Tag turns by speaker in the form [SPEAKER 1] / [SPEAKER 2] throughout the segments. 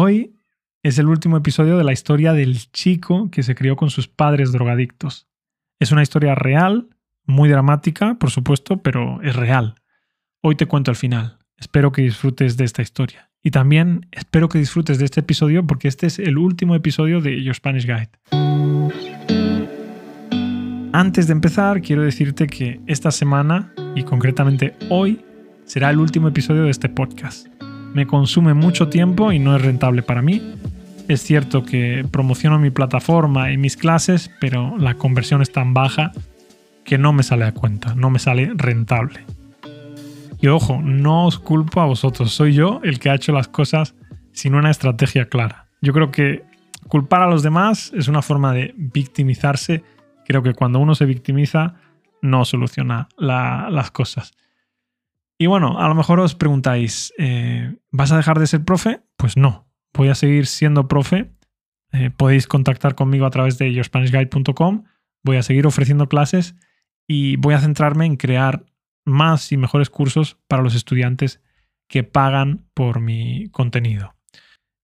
[SPEAKER 1] Hoy es el último episodio de la historia del chico que se crió con sus padres drogadictos. Es una historia real, muy dramática, por supuesto, pero es real. Hoy te cuento el final. Espero que disfrutes de esta historia. Y también espero que disfrutes de este episodio porque este es el último episodio de Your Spanish Guide. Antes de empezar, quiero decirte que esta semana, y concretamente hoy, será el último episodio de este podcast. Me consume mucho tiempo y no es rentable para mí. Es cierto que promociono mi plataforma y mis clases, pero la conversión es tan baja que no me sale a cuenta, no me sale rentable. Y ojo, no os culpo a vosotros, soy yo el que ha hecho las cosas sin una estrategia clara. Yo creo que culpar a los demás es una forma de victimizarse. Creo que cuando uno se victimiza no soluciona las cosas. Y bueno, a lo mejor os preguntáis, eh, ¿vas a dejar de ser profe? Pues no, voy a seguir siendo profe. Eh, podéis contactar conmigo a través de yourspanishguide.com. Voy a seguir ofreciendo clases y voy a centrarme en crear más y mejores cursos para los estudiantes que pagan por mi contenido.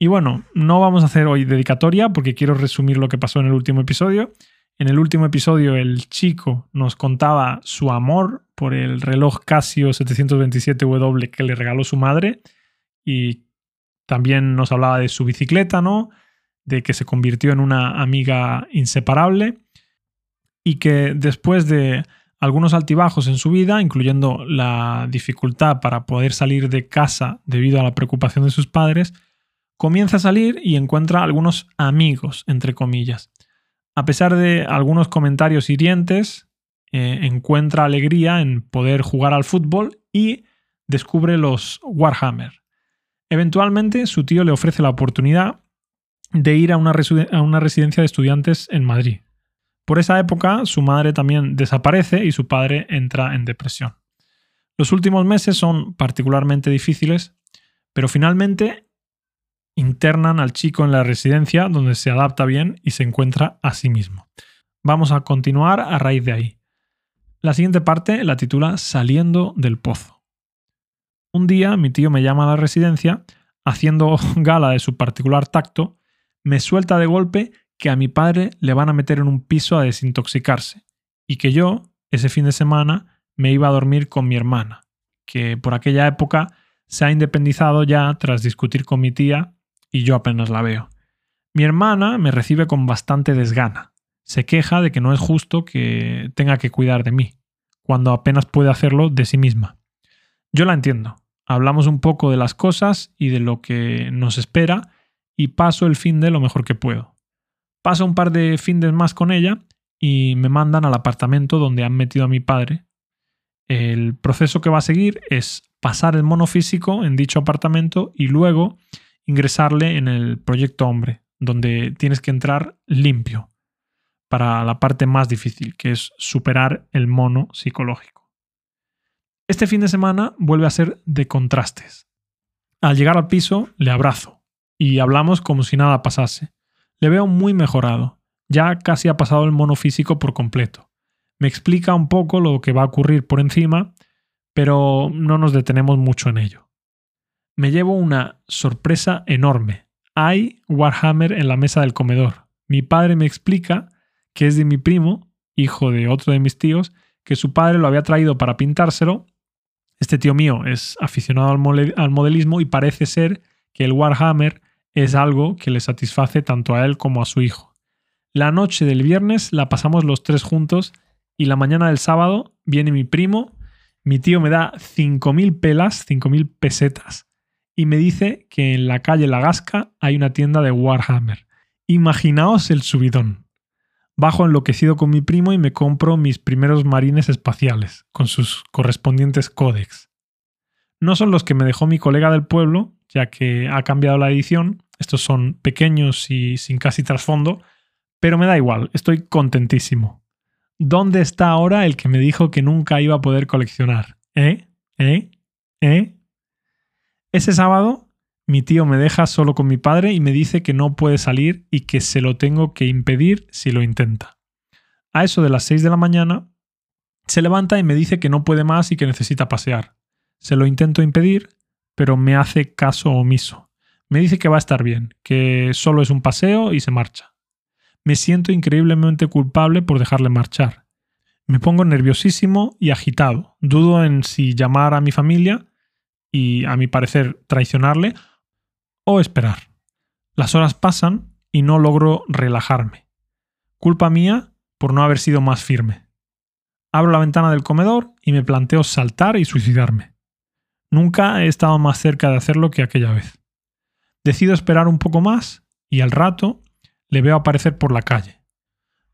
[SPEAKER 1] Y bueno, no vamos a hacer hoy dedicatoria porque quiero resumir lo que pasó en el último episodio. En el último episodio el chico nos contaba su amor por el reloj Casio 727W que le regaló su madre y también nos hablaba de su bicicleta, ¿no? De que se convirtió en una amiga inseparable y que después de algunos altibajos en su vida, incluyendo la dificultad para poder salir de casa debido a la preocupación de sus padres, comienza a salir y encuentra algunos amigos, entre comillas. A pesar de algunos comentarios hirientes, eh, encuentra alegría en poder jugar al fútbol y descubre los Warhammer. Eventualmente su tío le ofrece la oportunidad de ir a una, a una residencia de estudiantes en Madrid. Por esa época su madre también desaparece y su padre entra en depresión. Los últimos meses son particularmente difíciles, pero finalmente internan al chico en la residencia donde se adapta bien y se encuentra a sí mismo. Vamos a continuar a raíz de ahí. La siguiente parte la titula Saliendo del Pozo. Un día mi tío me llama a la residencia, haciendo gala de su particular tacto, me suelta de golpe que a mi padre le van a meter en un piso a desintoxicarse y que yo, ese fin de semana, me iba a dormir con mi hermana, que por aquella época se ha independizado ya tras discutir con mi tía y yo apenas la veo. Mi hermana me recibe con bastante desgana. Se queja de que no es justo que tenga que cuidar de mí, cuando apenas puede hacerlo de sí misma. Yo la entiendo. Hablamos un poco de las cosas y de lo que nos espera y paso el fin de lo mejor que puedo. Paso un par de fines más con ella y me mandan al apartamento donde han metido a mi padre. El proceso que va a seguir es pasar el mono físico en dicho apartamento y luego ingresarle en el proyecto hombre, donde tienes que entrar limpio para la parte más difícil, que es superar el mono psicológico. Este fin de semana vuelve a ser de contrastes. Al llegar al piso, le abrazo y hablamos como si nada pasase. Le veo muy mejorado, ya casi ha pasado el mono físico por completo. Me explica un poco lo que va a ocurrir por encima, pero no nos detenemos mucho en ello me llevo una sorpresa enorme. Hay Warhammer en la mesa del comedor. Mi padre me explica que es de mi primo, hijo de otro de mis tíos, que su padre lo había traído para pintárselo. Este tío mío es aficionado al, modelismo y parece ser que el Warhammer es algo que le satisface tanto a él como a su hijo. La noche del viernes la pasamos los tres juntos y la mañana del sábado viene mi primo, mi tío me da 5.000 pelas, 5.000 pesetas y me dice que en la calle La Gasca hay una tienda de Warhammer. Imaginaos el subidón. Bajo enloquecido con mi primo y me compro mis primeros marines espaciales, con sus correspondientes códex. No son los que me dejó mi colega del pueblo, ya que ha cambiado la edición, estos son pequeños y sin casi trasfondo, pero me da igual, estoy contentísimo. ¿Dónde está ahora el que me dijo que nunca iba a poder coleccionar? ¿Eh? ¿Eh? ¿Eh? Ese sábado mi tío me deja solo con mi padre y me dice que no puede salir y que se lo tengo que impedir si lo intenta. A eso de las 6 de la mañana, se levanta y me dice que no puede más y que necesita pasear. Se lo intento impedir, pero me hace caso omiso. Me dice que va a estar bien, que solo es un paseo y se marcha. Me siento increíblemente culpable por dejarle marchar. Me pongo nerviosísimo y agitado. Dudo en si llamar a mi familia y, a mi parecer, traicionarle o esperar. Las horas pasan y no logro relajarme. Culpa mía por no haber sido más firme. Abro la ventana del comedor y me planteo saltar y suicidarme. Nunca he estado más cerca de hacerlo que aquella vez. Decido esperar un poco más y al rato le veo aparecer por la calle.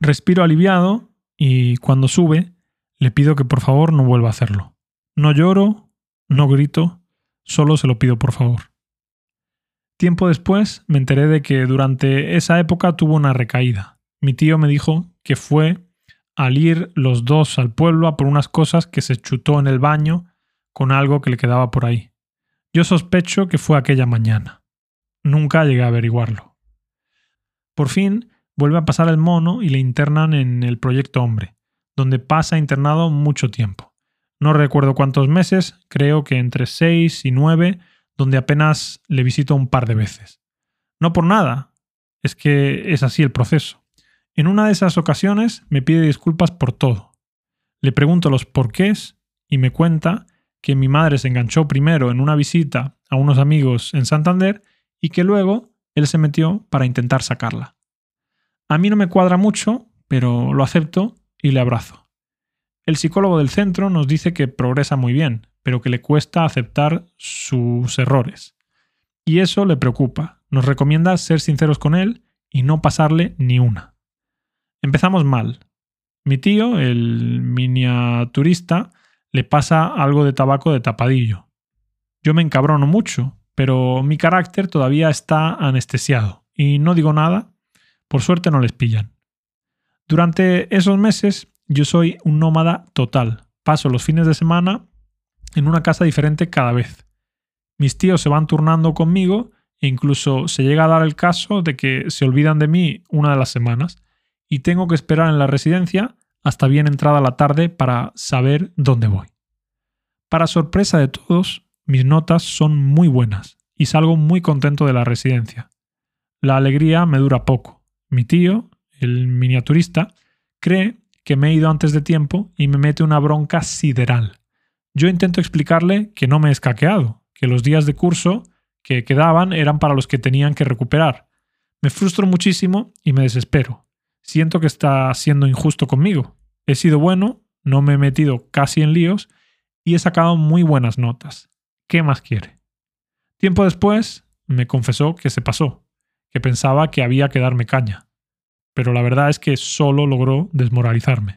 [SPEAKER 1] Respiro aliviado y cuando sube le pido que por favor no vuelva a hacerlo. No lloro, no grito, solo se lo pido por favor. Tiempo después me enteré de que durante esa época tuvo una recaída. Mi tío me dijo que fue al ir los dos al pueblo a por unas cosas que se chutó en el baño con algo que le quedaba por ahí. Yo sospecho que fue aquella mañana. Nunca llegué a averiguarlo. Por fin vuelve a pasar el mono y le internan en el proyecto Hombre, donde pasa internado mucho tiempo. No recuerdo cuántos meses, creo que entre seis y nueve, donde apenas le visito un par de veces. No por nada, es que es así el proceso. En una de esas ocasiones me pide disculpas por todo. Le pregunto los porqués y me cuenta que mi madre se enganchó primero en una visita a unos amigos en Santander y que luego él se metió para intentar sacarla. A mí no me cuadra mucho, pero lo acepto y le abrazo. El psicólogo del centro nos dice que progresa muy bien, pero que le cuesta aceptar sus errores. Y eso le preocupa. Nos recomienda ser sinceros con él y no pasarle ni una. Empezamos mal. Mi tío, el miniaturista, le pasa algo de tabaco de tapadillo. Yo me encabrono mucho, pero mi carácter todavía está anestesiado y no digo nada. Por suerte no les pillan. Durante esos meses yo soy un nómada total. Paso los fines de semana en una casa diferente cada vez. Mis tíos se van turnando conmigo e incluso se llega a dar el caso de que se olvidan de mí una de las semanas y tengo que esperar en la residencia hasta bien entrada la tarde para saber dónde voy. Para sorpresa de todos, mis notas son muy buenas y salgo muy contento de la residencia. La alegría me dura poco. Mi tío, el miniaturista, cree que me he ido antes de tiempo y me mete una bronca sideral. Yo intento explicarle que no me he escaqueado, que los días de curso que quedaban eran para los que tenían que recuperar. Me frustro muchísimo y me desespero siento que está siendo injusto conmigo. He sido bueno, no me he metido casi en líos y he sacado muy buenas notas. ¿Qué más quiere? Tiempo después me confesó que se pasó, que pensaba que había que darme caña, pero la verdad es que solo logró desmoralizarme.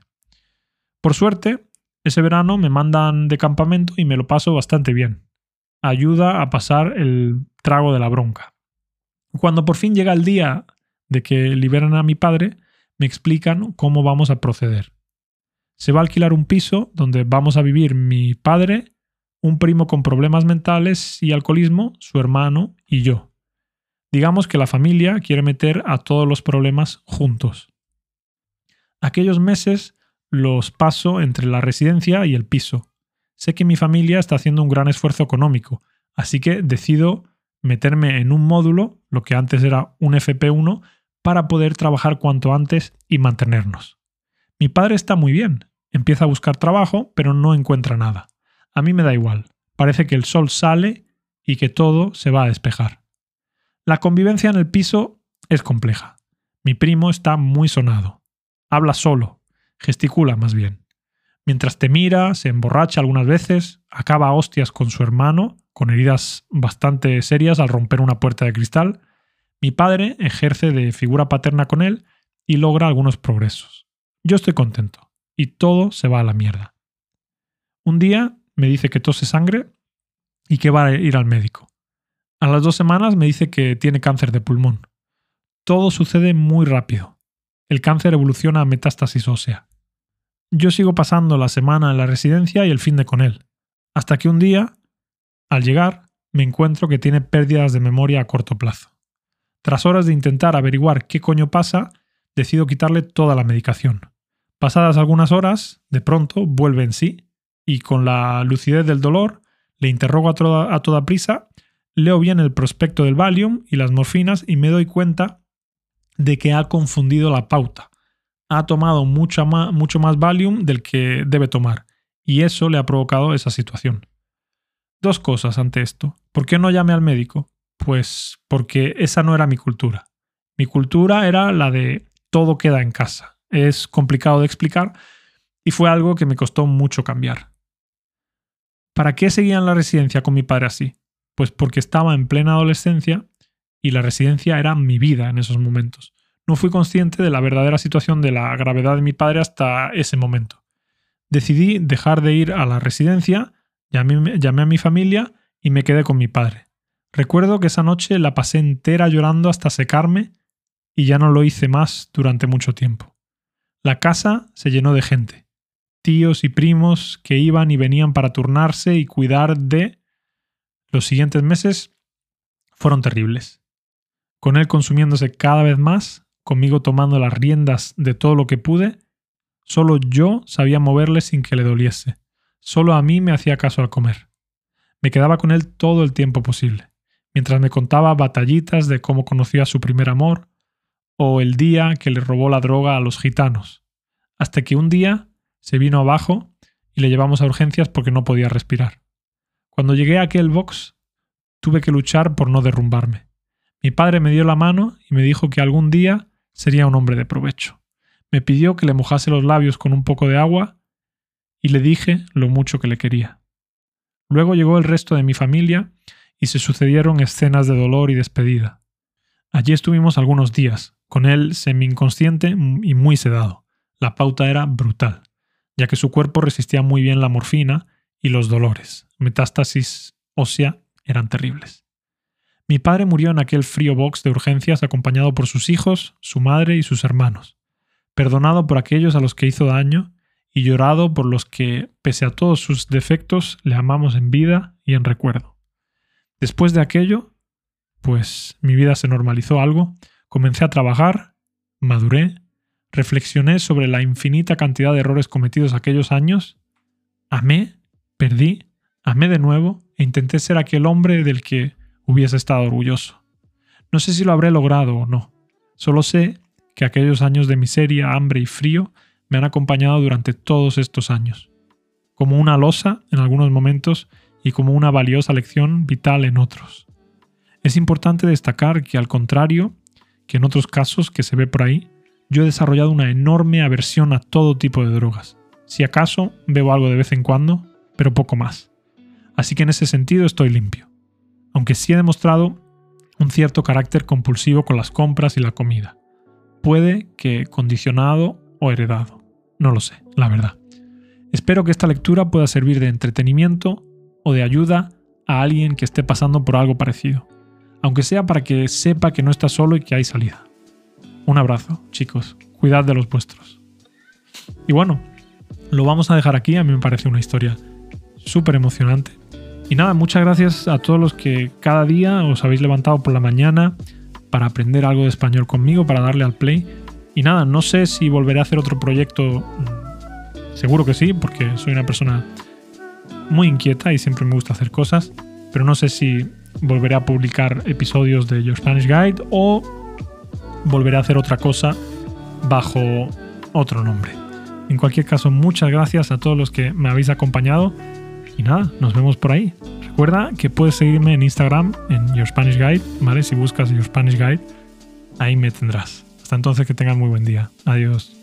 [SPEAKER 1] Por suerte, ese verano me mandan de campamento y me lo paso bastante bien. Ayuda a pasar el trago de la bronca. Cuando por fin llega el día de que liberan a mi padre, me explican cómo vamos a proceder. Se va a alquilar un piso donde vamos a vivir mi padre, un primo con problemas mentales y alcoholismo, su hermano y yo. Digamos que la familia quiere meter a todos los problemas juntos. Aquellos meses los paso entre la residencia y el piso. Sé que mi familia está haciendo un gran esfuerzo económico, así que decido meterme en un módulo, lo que antes era un FP1, para poder trabajar cuanto antes y mantenernos. Mi padre está muy bien, empieza a buscar trabajo, pero no encuentra nada. A mí me da igual, parece que el sol sale y que todo se va a despejar. La convivencia en el piso es compleja. Mi primo está muy sonado. Habla solo, gesticula más bien. Mientras te mira, se emborracha algunas veces, acaba hostias con su hermano, con heridas bastante serias al romper una puerta de cristal, mi padre ejerce de figura paterna con él y logra algunos progresos. Yo estoy contento y todo se va a la mierda. Un día me dice que tose sangre y que va a ir al médico. A las dos semanas me dice que tiene cáncer de pulmón. Todo sucede muy rápido. El cáncer evoluciona a metástasis ósea. Yo sigo pasando la semana en la residencia y el fin de con él, hasta que un día, al llegar, me encuentro que tiene pérdidas de memoria a corto plazo. Tras horas de intentar averiguar qué coño pasa, decido quitarle toda la medicación. Pasadas algunas horas, de pronto vuelve en sí y con la lucidez del dolor le interrogo a toda, prisa leo bien el prospecto del Valium y las morfinas y me doy cuenta de que ha confundido la pauta. Ha tomado mucho más, Valium del que debe tomar y eso le ha provocado esa situación. Dos cosas ante esto. ¿Por qué no llamé al médico? Pues porque esa no era mi cultura. Mi cultura era la de todo queda en casa. Es complicado de explicar y fue algo que me costó mucho cambiar. ¿Para qué seguía en la residencia con mi padre así? Pues porque estaba en plena adolescencia y la residencia era mi vida en esos momentos. No fui consciente de la verdadera situación de la gravedad de mi padre hasta ese momento. Decidí dejar de ir a la residencia, llamé, a mi familia y me quedé con mi padre. Recuerdo que esa noche la pasé entera llorando hasta secarme y ya no lo hice más durante mucho tiempo. La casa se llenó de gente, tíos y primos que iban y venían para turnarse y cuidar de... Los siguientes meses fueron terribles. Con él consumiéndose cada vez más, conmigo tomando las riendas de todo lo que pude, solo yo sabía moverle sin que le doliese. Solo a mí me hacía caso al comer. Me quedaba con él todo el tiempo posible, mientras me contaba batallitas de cómo conocía a su primer amor, o el día que le robó la droga a los gitanos, hasta que un día se vino abajo y le llevamos a urgencias porque no podía respirar. Cuando llegué a aquel box, tuve que luchar por no derrumbarme. Mi padre me dio la mano y me dijo que algún día sería un hombre de provecho. Me pidió que le mojase los labios con un poco de agua y le dije lo mucho que le quería. Luego llegó el resto de mi familia y se sucedieron escenas de dolor y despedida. Allí estuvimos algunos días, con él semi-inconsciente y muy sedado. La pauta era brutal, ya que su cuerpo resistía muy bien la morfina y los dolores. Metástasis ósea eran terribles. Mi padre murió en aquel frío box de urgencias acompañado por sus hijos, su madre y sus hermanos, perdonado por aquellos a los que hizo daño y llorado por los que, pese a todos sus defectos, le amamos en vida y en recuerdo. Después de aquello, pues mi vida se normalizó algo Comencé a trabajar, maduré, reflexioné sobre la infinita cantidad de errores cometidos aquellos años, amé, perdí, amé de nuevo e intenté ser aquel hombre del que hubiese estado orgulloso. No sé si lo habré logrado o no, solo sé que aquellos años de miseria, hambre y frío me han acompañado durante todos estos años, como una losa en algunos momentos y como una valiosa lección vital en otros. Es importante destacar que, al contrario, que en otros casos que se ve por ahí, yo he desarrollado una enorme aversión a todo tipo de drogas. Si acaso bebo algo de vez en cuando, pero poco más. Así que en ese sentido estoy limpio. Aunque sí he demostrado un cierto carácter compulsivo con las compras y la comida. Puede que condicionado o heredado. No lo sé, la verdad. Espero que esta lectura pueda servir de entretenimiento o de ayuda a alguien que esté pasando por algo parecido aunque sea para que sepa que no está solo y que hay salida. Un abrazo, chicos. Cuidad de los vuestros. Y bueno, lo vamos a dejar aquí. A mí me parece una historia súper emocionante. Y nada, muchas gracias a todos los que cada día os habéis levantado por la mañana para aprender algo de español conmigo, para darle al play. Y nada, no sé si volveré a hacer otro proyecto. Mm, seguro que sí, porque soy una persona muy inquieta y siempre me gusta hacer cosas. Pero no sé si volveré a publicar episodios de Your Spanish Guide o volveré a hacer otra cosa bajo otro nombre. En cualquier caso, muchas gracias a todos los que me habéis acompañado y nada, nos vemos por ahí. Recuerda que puedes seguirme en Instagram en Your Spanish Guide, ¿vale? Si buscas Your Spanish Guide, ahí me tendrás. Hasta entonces que tengas muy buen día. Adiós.